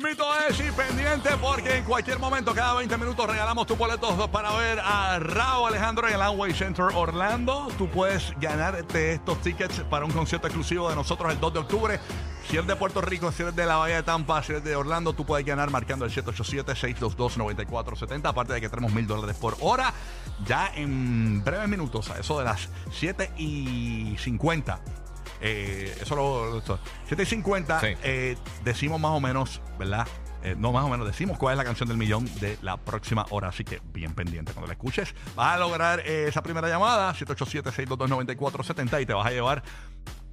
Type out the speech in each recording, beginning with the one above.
Mismito es y pendiente porque en cualquier momento, cada 20 minutos, regalamos tus boletos para ver a Raúl Alejandro en el Amway Center Orlando. Tú puedes ganarte estos tickets para un concierto exclusivo de nosotros el 2 de octubre. Si eres de Puerto Rico, si eres de la Bahía de Tampa, si eres de Orlando, tú puedes ganar marcando el 787-622-9470. Aparte de que tenemos mil dólares por hora, ya en breves minutos, a eso de las 7 y 50. Eh, eso lo. esto, 7 y 50, Sí. eh, decimos más o menos, ¿verdad? Eh, no más o menos, decimos cuál es la canción del millón de la próxima hora. Así que bien pendiente. Cuando la escuches, vas a lograr esa primera llamada, 787-622-9470, y te vas a llevar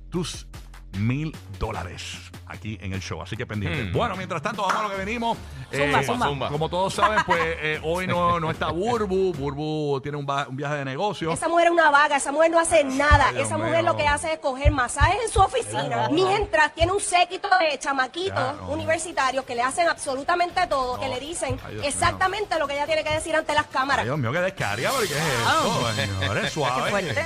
tus mil dólares aquí en el show. Así que pendiente. Hmm. Bueno, mientras tanto, vamos a lo que venimos. Zumba, Eh, zumba. Zumba. Como todos saben, pues eh, hoy no, no está Burbu. Burbu tiene un, viaje de negocio. Esa mujer es una vaga, esa mujer no hace nada. Ay, esa mujer mío. lo que hace es coger masajes en su oficina, mientras tiene un séquito de chamaquitos Ya, no. universitarios que le hacen absolutamente todo, que le dicen Ay, exactamente lo que ella tiene que decir ante las Ay, cámaras. Dios mío, qué descarga, ¿por qué es esto? Señores, suave. fuerte.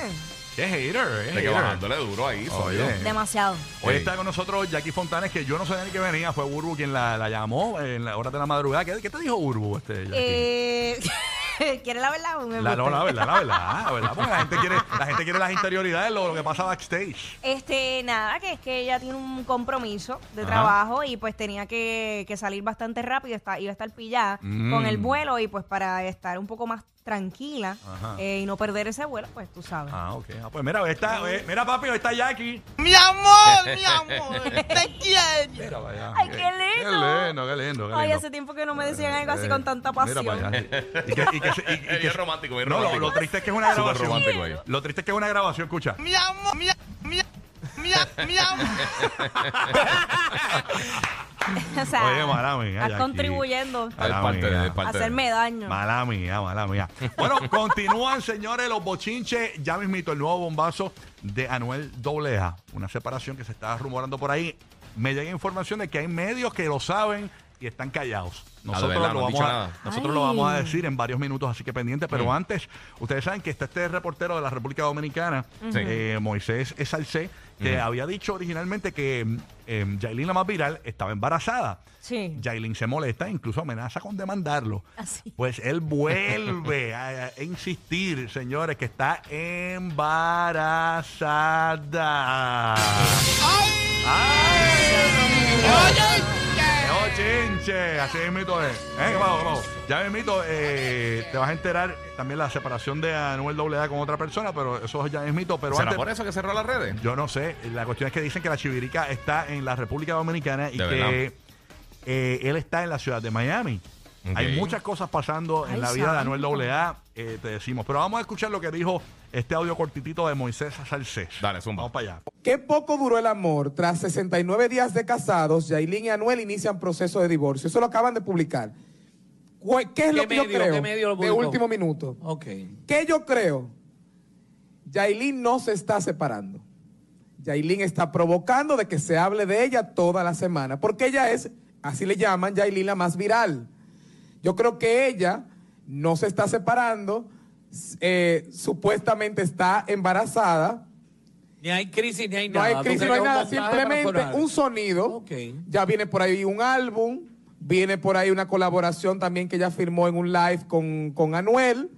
Qué hater, eh. Hay que hater. bajándole duro ahí, soy yo. Oye. Demasiado. Hoy Sí. está con nosotros Jackie Fontanes, que yo no sabía ni que venía, fue Urbu quien la, la llamó en la hora de la madrugada. ¿Qué, qué te dijo Urbu, este, Jackie? Eh, ¿Quiere la verdad? o me la, no, la verdad, la verdad, la verdad, porque la gente quiere, la gente quiere las interioridades, lo, lo que pasa backstage. Este, nada, que es que ella tiene un compromiso de Ajá. trabajo y pues tenía que, que salir bastante rápido, está, iba a estar pillada Mm. con el vuelo y pues para estar un poco más tranquila eh, y no perder ese vuelo, pues tú sabes. Ah, ok. Ah, pues mira, está, eh, mira papi, hoy está Jackie. Mi amor, mi amor, te quiero. Mira, vaya. Ay, qué lindo. Qué lindo, qué lindo, qué Ay, lindo. hace tiempo que no me decían algo así Eh, con tanta pasión. Mira para allá. Y que, y que, y- y Es bien romántico, bien no, lo- romántico. Lo, triste es que es una Súper grabación. romántico ahí. Lo triste es que es una grabación, escucha. Mi amor, mi, mi, mi, mi amor. o sea, Oye, mala mía, estás Jackie. contribuyendo Es Mala parte mía. de, es a parte de. hacerme daño. Mala mía, mala mía. Bueno, continúan, señores, los bochinches. Ya mismito el nuevo bombazo de Anuel AA. Una separación que se está rumorando por ahí. Me llega información de que hay medios que lo saben y están callados. Nosotros, verdad, lo, no vamos a, nosotros lo Ay. vamos a decir en varios minutos, así que pendiente. Pero antes, ustedes saben que está este reportero de la República Dominicana, eh, Moisés Salcé, que había dicho originalmente que eh, Yailin, la más viral, estaba embarazada. Sí. Yailin se molesta, incluso amenaza con demandarlo. Así. Pues él vuelve a, a insistir, señores, que está embarazada. ¡Ay! ¡Qué chinche! Así mismito es. ¿Eh? ¿Qué pasó? ¿Qué pasó? Ya mismito, eh, te vas a enterar también la separación de Anuel AA con otra persona, pero eso ya es mito. Pero ¿Será antes, por eso que cerró las redes? yo no sé. La cuestión es que dicen que la chivirica está en la República Dominicana y De que eh, él está en la ciudad de Miami. Hay muchas cosas pasando en Ay, la vida de. Anuel AA, eh, te decimos. Pero vamos a escuchar lo que dijo este audio cortitito de Moisés Salcés. Dale, zumba. Vamos para allá. Qué poco duró el amor. Tras 69 días de casados, Yailin y Anuel inician proceso de divorcio. Eso lo acaban de publicar. ¿Qué es lo ¿Qué que yo creo? qué medio lo de último minuto. Ok. ¿Qué yo creo? Yailin no se está separando. Yailin está provocando de que se hable de ella toda la semana, porque ella es, así le llaman, Yailin la más viral. Yo creo que ella no se está separando, eh, supuestamente está embarazada. Ni hay crisis ni hay No nada. hay ¿Tú crisis, no hay nada, simplemente un sonido. Ok. Ya viene por ahí un álbum, viene por ahí una colaboración también que ella firmó en un live con, con Anuel.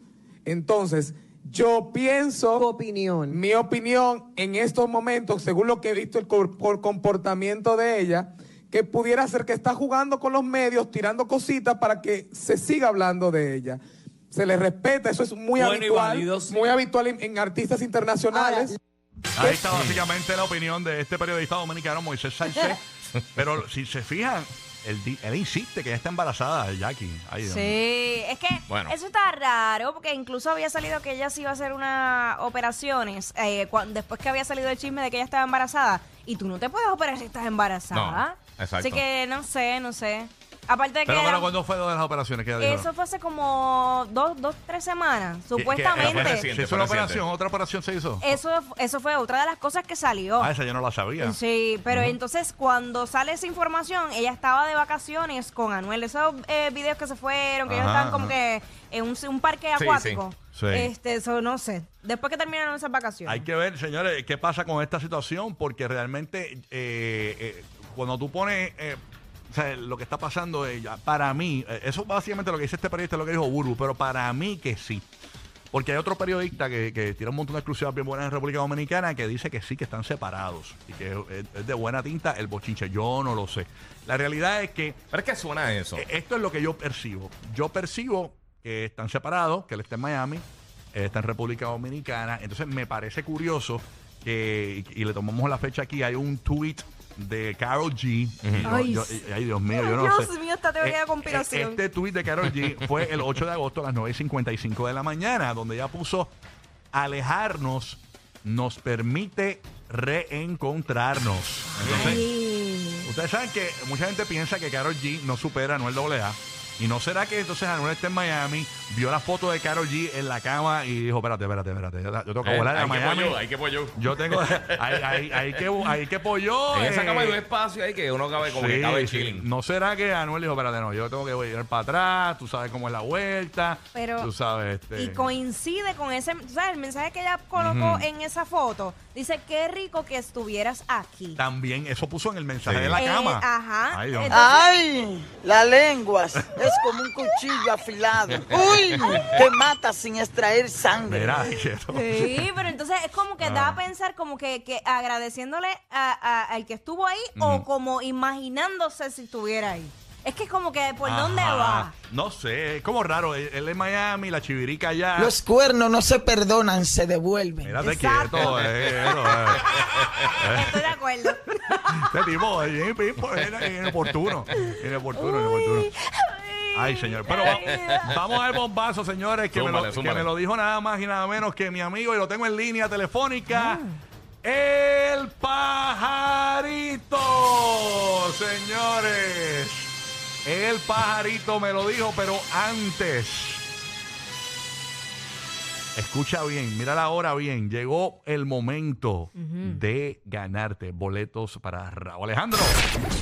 Entonces, yo pienso... Tu opinión. Mi opinión en estos momentos, según lo que he visto el comportamiento de ella, que pudiera ser que está jugando con los medios, tirando cositas para que se siga hablando de ella. Se le respeta, eso es muy Bueno y habitual, válido, sí. muy habitual en, en artistas internacionales. Ahí está básicamente la opinión de este periodista dominicano, Moisés Salcés. Pero si se fijan, él, insiste que ella está embarazada, Jackie. Ay, Dios mío. Sí, es que Bueno. eso está raro, porque incluso había salido que ella sí iba a hacer unas operaciones eh, después que había salido el chisme de que ella estaba embarazada. Y tú no te puedes operar si estás embarazada. No, exacto. Así que no sé, no sé. Aparte de que Pero, ¿cuándo fue lo de las operaciones que ella dijo? eso fue hace como dos, dos tres semanas, supuestamente. fue ¿Se reciente, hizo una fue operación? reciente. ¿Otra operación se hizo? eso, eso fue otra de las cosas que salió. Ah, esa yo no la sabía. Sí, pero entonces cuando sale esa información, ella estaba de vacaciones con Anuel. Esos eh, videos que se fueron, que ellos Ajá, estaban como ajá. que en un, un parque Sí, acuático. sí. Sí. Este, eso no sé. Después que terminaron esas vacaciones. Hay que ver, señores, qué pasa con esta situación, porque realmente eh, eh, cuando tú pones eh, o sea, lo que está pasando, eh, para mí, eh, eso básicamente lo que dice este periodista, es lo que dijo Burbu, pero para mí que sí. Porque hay otro periodista que, que tiene un montón de exclusivas bien buenas en República Dominicana que dice que sí, que están separados y que es, es de buena tinta el bochinche. Yo no lo sé. La realidad es que Pero es que suena eso. eh, Esto es lo que yo percibo. Yo percibo que están separados, que él está en Miami, él está en República Dominicana. Entonces me parece curioso que, y le tomamos la fecha aquí, hay un tweet de Carol G. Yo- Ay, yo- ay, Dios mío, yo no Dios sé. mío, esta teoría de Eh, conspiración. Este tweet de Carol G fue el 8 de agosto a las 9.55 de la mañana, donde ella puso alejarnos nos permite reencontrarnos. Entonces, Ay. Ustedes saben que mucha gente piensa que Carol G no supera a Anuel AA. ¿Y no será que entonces Anuel está en Miami, vio la foto de Carol G en la cama y dijo, espérate, espérate, espérate, yo yo tengo que Eh, volar a hay que Miami? pollo, hay que pollo. Yo tengo, hay, hay, hay que, hay que pollo. En esa eh, cama hay un espacio ahí que uno cabe como que sí, cabe sí. chilling. ¿No será que Anuel dijo, espérate, no, yo tengo que ir para atrás, tú sabes cómo es la vuelta, Pero- tú sabes, este... Y coincide con ese, tú sabes, el mensaje que ella colocó en esa foto. Dice, qué rico que estuvieras aquí. También eso puso en el mensaje Sí. de la Eh, cama. ajá. Ay, Dios. Entonces- Ay, la lengua es como un cuchillo afilado. Uy, que mata sin extraer sangre. Mira, quieto. Sí, pero entonces es como que Ah. da a pensar como que, que agradeciéndole a- a- al que estuvo ahí o como imaginándose si estuviera ahí. Es que es como que por dónde va. No sé, es como raro. Él, en Miami, la chivirica allá. Los cuernos no se perdonan, se devuelven. Mírate Exacto. quieto, eh, eh. Estoy de acuerdo. Este tipo es bien- bien- bien inoportuno. Inoportuno, inoportuno. Ay, señor. Pero va- vamos al bombazo, señores, que, me lo, que súmale. me lo dijo nada más y nada menos que mi amigo, y lo tengo en línea telefónica. Ah. El pajarito, señores. El pajarito me lo dijo, pero antes. Escucha bien, mira la hora bien. Llegó el momento de ganarte boletos para Raúl Alejandro.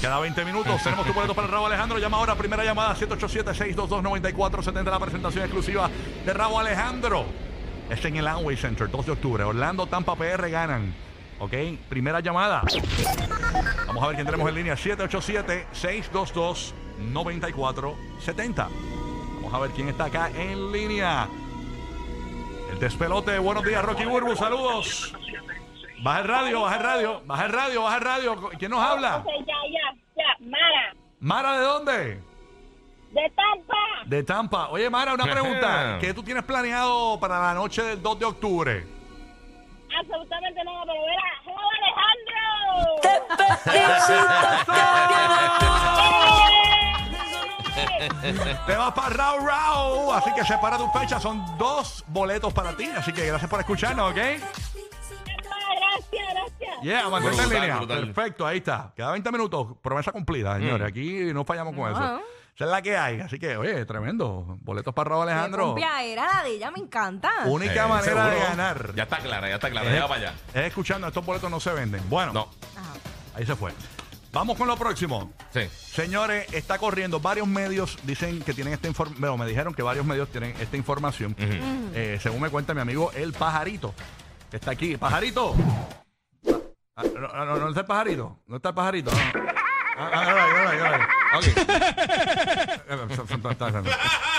Cada 20 minutos tenemos tu boleto para Raúl Alejandro. Llama ahora, primera llamada, 787-622-9470, la presentación exclusiva de Raúl Alejandro. Está en el Amway Center, 2 de octubre. Orlando, Tampa, PR ganan. ¿Ok? Primera llamada. Vamos a ver quién tenemos en línea. 787-622-9470. Vamos a ver quién está acá en línea. El despelote. Buenos días, Rocky Burbu. Saludos. Baja el radio, baja el radio, baja el radio, baja el radio. ¿Quién nos habla? Ya, ya, ya. Mara, Mara, ¿de dónde? de Tampa. De Tampa. Oye, Mara, una pregunta. ¿Qué tú tienes planeado para la noche del 2 de octubre? Absolutamente nada, pero era Raúl Alejandro. Te vas para Rau Rau. Así que separa tu fecha. Son dos boletos para ti. Así que gracias por escucharnos, ¿ok? Gracias, gracias. Yeah, mantente en línea. brutal. Perfecto, ahí está. Queda 20 minutos. Promesa cumplida, señores. Aquí no fallamos con eso. Esa es la que hay. Así que, oye, tremendo. Boletos para Raúl Alejandro. Era la de ella, me encanta. Única Eh, manera de ganar. Ya está clara, ya está clara. es, Ya para allá. es escuchando. Estos boletos no se venden. Bueno, No. Ajá. ahí se fue. Vamos con lo próximo. Sí. Señores, está corriendo. Varios medios dicen que tienen esta información. Bueno, me dijeron que varios medios tienen esta información. Eh, según me cuenta mi amigo El Pajarito, que está aquí. ¡Pajarito! Ah, no, no, no, no está el pajarito. No está el pajarito. No. Ah, ah. Ok.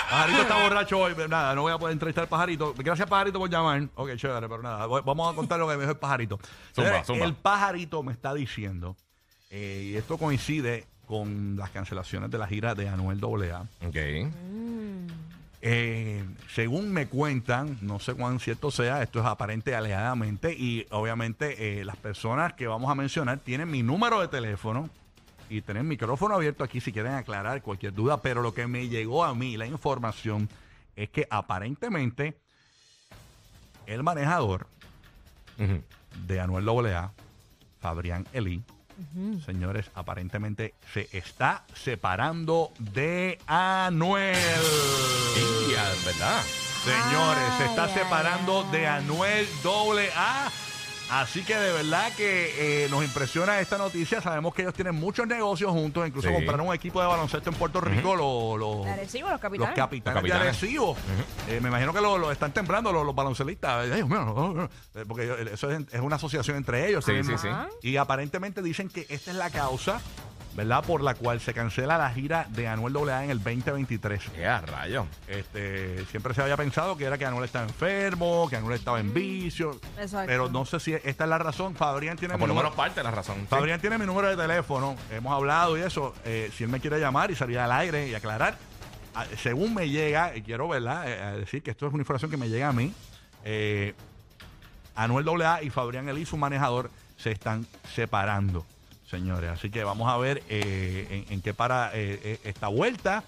Pajarito está borracho hoy. pero Nada, no voy a poder entrevistar al pajarito. Gracias, pajarito, por llamar. Ok, chévere, pero nada. voy- Vamos a contar lo que me dijo el pajarito. Zumba, Señores, zumba. El pajarito me está diciendo, eh, y esto coincide con las cancelaciones de la gira de Anuel AA. Ok. Eh, según me cuentan, no sé cuán cierto sea, esto es aparente alegadamente y obviamente eh, las personas que vamos a mencionar tienen mi número de teléfono y tienen micrófono abierto aquí si quieren aclarar cualquier duda, pero lo que me llegó a mí, la información, es que aparentemente el manejador de Anuel AA, Fabrián Elí, señores, aparentemente se está separando de Anuel. Ya, ¿verdad? Señores, se está ay, separando ay. de Anuel doble A. Así que de verdad que eh, nos impresiona esta noticia. Sabemos que ellos tienen muchos negocios juntos. Incluso Sí. compraron un equipo de baloncesto en Puerto Rico. los- los- De Arecibo, los los capitanes. capitanes, Los capitanes. de Arecibo. Eh, me imagino que lo, lo están temblando los, los baloncelistas. Ay, Dios mío, no, no, no. Eh, porque yo- eso es, es una asociación entre ellos. Sí, sí, sí. Y aparentemente dicen que esta es la causa, ¿verdad? Por la cual se cancela la gira de Anuel AA en el 2023. ¡Qué a rayo! Este, siempre se había pensado que era que Anuel estaba enfermo, que Anuel estaba en vicio. Exacto. Pero no sé si esta es la razón. Fabrián tiene O mi por lo número- menos parte de la razón. sí. Fabrián tiene mi número de teléfono, hemos hablado y eso. eh, si él me quiere llamar y salir al aire y aclarar, a- según me llega, y quiero ¿verdad? Eh, a decir que esto es una información que me llega a mí, eh, Anuel AA y Fabrián Elí, su manejador, se están separando, señores. Así que vamos a ver eh, en, en qué para eh, eh, esta vuelta,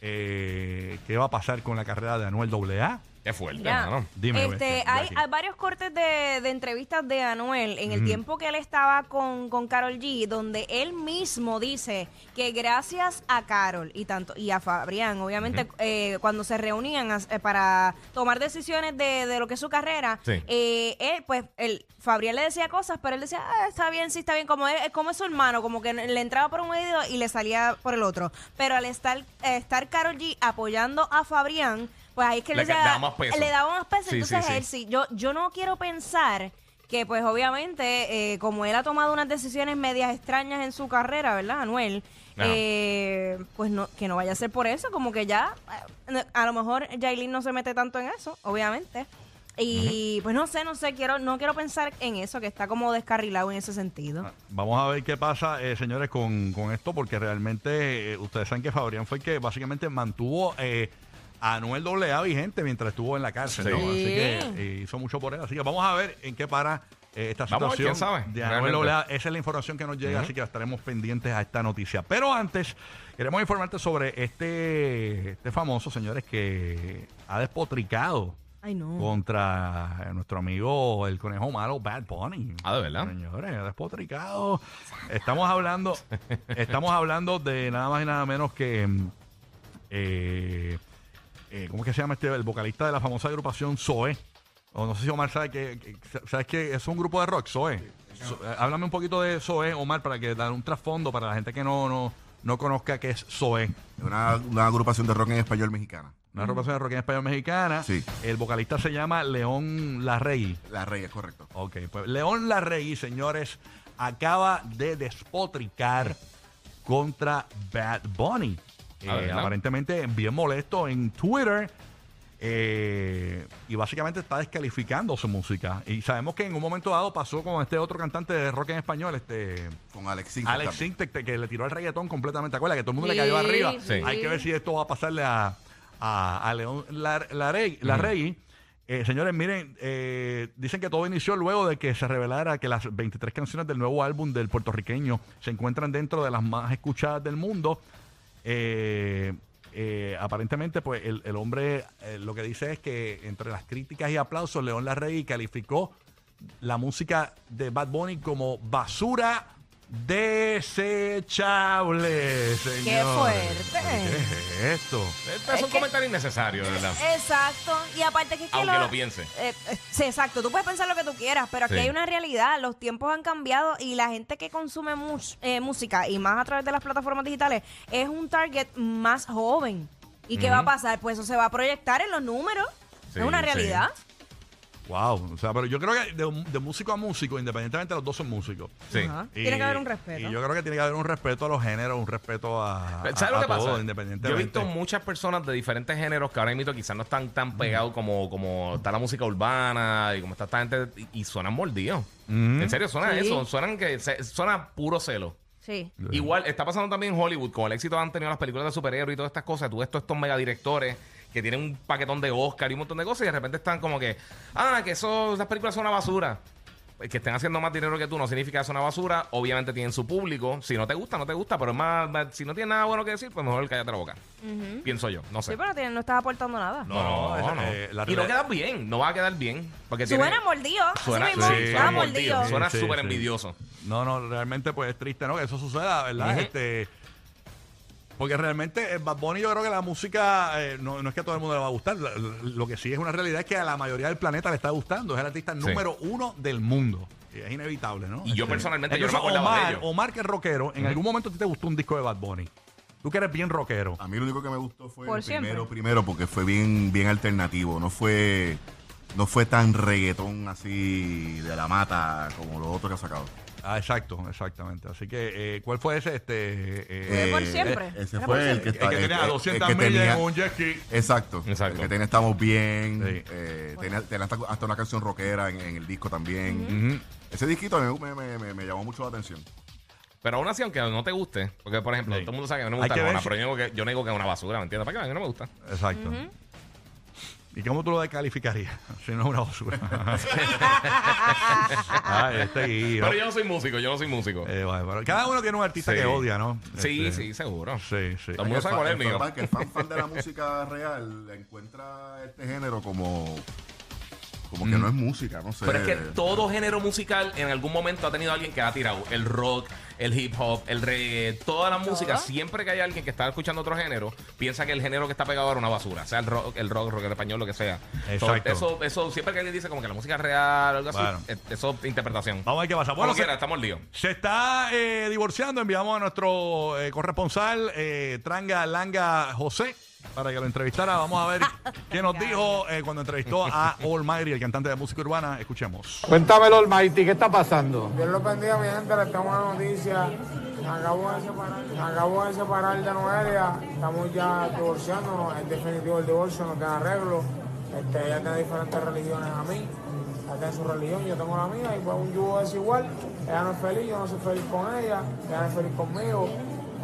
eh, qué va a pasar con la carrera de Anuel AA. Qué fuerte, Ya. hermano. Dime, este, hay, hay varios cortes de, de entrevistas de Anuel en el tiempo que él estaba con, con Carol G, donde él mismo dice que gracias a Carol y tanto y a Fabrián, obviamente, eh, cuando se reunían eh, para tomar decisiones de, de lo que es su carrera, Sí. eh, él, pues, el Fabrián le decía cosas, pero él decía, ah, está bien, sí, está bien, como es, como es su hermano, como que le entraba por un oído y le salía por el otro. Pero al estar, eh, estar Carol G apoyando a Fabrián, pues ahí es que Le le, más peso. le daba más peso. Sí, Entonces sí, sí. él sí, yo, yo no quiero pensar que pues obviamente eh, como él ha tomado unas decisiones medias extrañas en su carrera, ¿verdad, Anuel? Eh, pues no, que no vaya a ser por eso, como que ya, eh, a lo mejor Jailin no se mete tanto en eso, obviamente. Y pues no sé, no sé, quiero, no quiero pensar en eso, que está como descarrilado en ese sentido. Vamos a ver qué pasa, eh, señores, con, con esto, porque realmente eh, ustedes saben que Fabrián fue el que básicamente mantuvo eh, a Anuel AA vigente mientras estuvo en la cárcel. ¿no? Sí. Así que eh, hizo mucho por él. Así que vamos a ver en qué para eh, esta Vamos a ver, situación quién sabe, de Anuel. AA. Esa es la información que nos llega, así que estaremos pendientes a esta noticia. Pero antes, queremos informarte sobre este, este famoso, señores, que ha despotricado Ay, no. contra eh, nuestro amigo el conejo malo Bad Bunny. Ah, ¿de verdad? Señores, despotricado. Estamos hablando, estamos hablando de nada más y nada menos que eh, eh, ¿cómo es que se llama este? El vocalista de la famosa agrupación Zoe. O no sé si Omar sabe que, que- sabes que es un grupo de rock, Zoe. So- eh, háblame un poquito de Zoe, Omar, para que dar un trasfondo para la gente que no, no, no conozca qué es Zoe. Una, una agrupación de rock en español mexicana. Una agrupación de rock en español mexicana. Sí. El vocalista se llama León Larregui. La Rey, es correcto. Ok, pues León Larregui, señores, acaba de despotricar contra Bad Bunny. Ah, Eh, ¿verdad? aparentemente bien molesto en Twitter. eh, y básicamente está descalificando su música. Y sabemos que en un momento dado pasó con este otro cantante de rock en español, este Con Alex Sintek Alex. Sintek, que le tiró el reggaetón completamente. ¿Te acuerdas? Que todo el mundo le cayó arriba. sí. Hay que ver si esto va a pasarle a, a, a León Lar- Larregui. Larregui. Eh, señores, miren, eh, dicen que todo inició luego de que se revelara que las 23 canciones del nuevo álbum del puertorriqueño se encuentran dentro de las más escuchadas del mundo. Eh, eh, aparentemente, pues el, el hombre eh, lo que dice es que entre las críticas y aplausos, León Larregui calificó la música de Bad Bunny como basura desechable. señores. fuerte. ¿Qué es esto? Este es un comentario innecesario, verdad. Exacto. Y aparte que es que Aunque lo piense. Eh, eh, sí, exacto. Tú puedes pensar lo que tú quieras, pero aquí Sí. hay una realidad. Los tiempos han cambiado y la gente que consume mus- eh, música y más a través de las plataformas digitales es un target más joven. ¿Y qué va a pasar? Pues eso se va a proyectar en los números. Sí, es una sí. Wow. O sea, pero yo creo que de, de músico a músico, independientemente los dos son músicos. Sí. Ajá. Tiene que haber un respeto. Y yo creo que tiene que haber un respeto a los géneros, un respeto a, ¿Sabes a- lo a que todo, pasa? Yo independientemente. he visto muchas personas de diferentes géneros que ahora mismo quizás no están tan pegados como, como está la música urbana y como está esta gente y, y suenan mordidos. En serio, suena Sí. eso. Suenan que se- suena puro celo. Sí. Igual está pasando también en Hollywood con el éxito que han tenido las películas de superhéroes y todas estas cosas. Tú ves todos estos megadirectores que tienen un paquetón de Oscar y un montón de cosas y de repente están como que, ah, que eso, esas películas son una basura. Pues Que estén haciendo más dinero que tú no significa que es una basura. Obviamente tienen su público. Si no te gusta, no te gusta. Pero es más, más- si no tienes nada bueno que decir, pues mejor cállate la boca. Pienso yo, no sé. Sí, pero tiene- no estás aportando nada. No, no, no, eh, la y no realidad- queda bien, no va a quedar bien. Porque Suena tiene- mordido. Suena, Así mismo, sí, suena suena mordido. mordido, suena Sí, súper sí. envidioso. No, no, realmente pues es triste, ¿no? Que eso suceda, ¿verdad? Ujú. Este. Porque realmente eh, Bad Bunny yo creo que la música eh, no, no es que a todo el mundo le va a gustar. Lo, lo que sí es una realidad es que a la mayoría del planeta le está gustando. Es el artista número uno del mundo. Y es inevitable, ¿no? Y yo Este, personalmente, yo no me incluso acordaba de Omar, ello. Omar, que es rockero, en algún momento a ti te gustó un disco de Bad Bunny. Tú que eres bien rockero. A mí lo único que me gustó fue Por el siempre. primero, primero, porque fue bien, bien alternativo. No fue, no fue tan reggaetón así de la mata como los otros que ha sacado. Ah, exacto, exactamente. Así que, eh, ¿cuál fue ese? Este, eh, Fue por Eh, siempre. Ese Era fue por el siempre. que, está- el que tenía el- el 200 que millas tenía- en un jet ski. Exacto. Exacto. El que tenía Estamos Bien. Sí. eh, tenía, tenía hasta, hasta una canción rockera en, en el disco también. Ese disquito me, me- me- me llamó mucho la atención. Pero aún así, aunque no te guste, porque por ejemplo, Sí. todo el mundo sabe que no me Hay gusta que si- pero yo digo, que, yo digo que es una basura, ¿me entiendes? ¿Para qué? A mí no me gusta. Exacto. ¿Y cómo tú lo descalificarías? Si no es una basura. ah, este guío. Pero yo no soy músico, yo no soy músico. Eh, bueno, pero cada uno tiene un artista Sí. que odia, ¿no? sí, Este, sí, seguro. Sí, sí. Todo el mundo sabe cuál es el mío. fan- que el fan, fan de la música real encuentra este género como, como que no es música, no sé. Pero es que todo género musical en algún momento ha tenido alguien que ha tirado el rock, el hip hop, el reggae, toda la música. Siempre que hay alguien que está escuchando otro género, piensa que el género que está pegado era una basura. Sea el rock, el rock, rock en español, lo que sea. Exacto. So, eso, eso, siempre que alguien dice como que la música es real o algo así, Bueno. eh, eso es interpretación. Vamos a ver qué pasa. Como Bueno, se, quiera, estamos líos. se está eh, divorciando. Enviamos a nuestro eh, corresponsal, eh, Tranga Langa José, para que lo entrevistara. Vamos a ver qué nos dijo eh, cuando entrevistó a Almighty, el cantante de música urbana. Escuchemos. Cuéntamelo, Almighty, ¿qué está pasando? Dios lo bendiga, mi gente. Les tengo una noticia. Acabo de separar, acabo de separar de Noelia. Estamos ya divorciándonos. Es definitivo el divorcio, no tiene arreglo. Este, ella tiene diferentes religiones a mí. Ella tiene su religión, yo tengo la mía. Y pues un yugo desigual. Ella no es feliz, yo no soy feliz con ella. Ella no es feliz conmigo.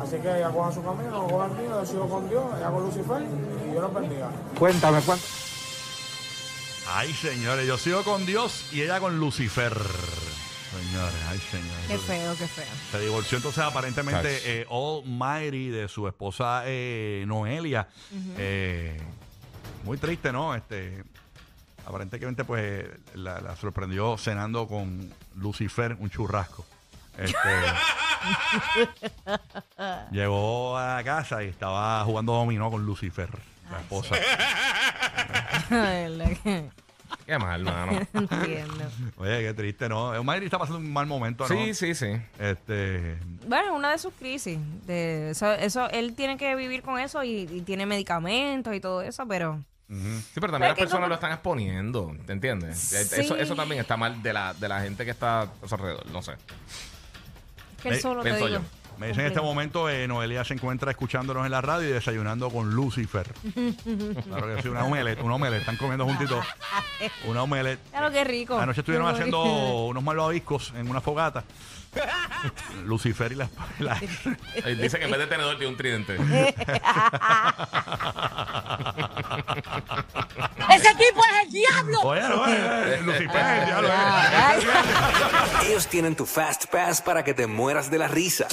Así que ella coja su camino, yo coja el mío. Yo sigo con Dios, ella con Lucifer. Y Dios los bendiga. Cuéntame, cuéntame. Ay, señores, yo sigo con Dios y ella con Lucifer. Señores, ay, señores. Qué feo, qué feo. Se divorció entonces aparentemente eh, Almighty de su esposa eh, Noelia. Eh, muy triste, ¿no? Este, aparentemente pues la, la sorprendió cenando con Lucifer, un churrasco. Este, llegó a la casa y estaba jugando dominó con Lucifer, la esposa. Qué mal, mano. Entiendo. Oye, qué triste, ¿no? Almighty está pasando un mal momento, ¿no? Sí, sí, sí. Este, Bueno, una de sus crisis. De eso, eso, él tiene que vivir con eso y, y tiene medicamentos y todo eso, pero Sí, pero también Pero las personas como- lo están exponiendo, ¿te entiendes? Sí. Eso, eso también está mal de la, de la gente que está a su alrededor, no sé. Que él solo te digo. yo. Me dicen en este momento, eh, Noelia se encuentra escuchándonos en la radio y desayunando con Lucifer. claro que sí, una omelette, una omelette. Están comiendo juntitos una omelette. Claro, qué rico. Anoche estuvieron Qué haciendo unos malvaviscos en una fogata. Lucifer y la... la- Dice que en vez de tenedor tiene un tridente. ¡Ese tipo es el diablo! Oye, no, eh, eh, Lucifer, el diablo, eh. Ay. Ellos tienen tu Fast Pass para que te mueras de la risa.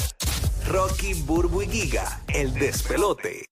Rocky, Burbu y Giga, el despelote.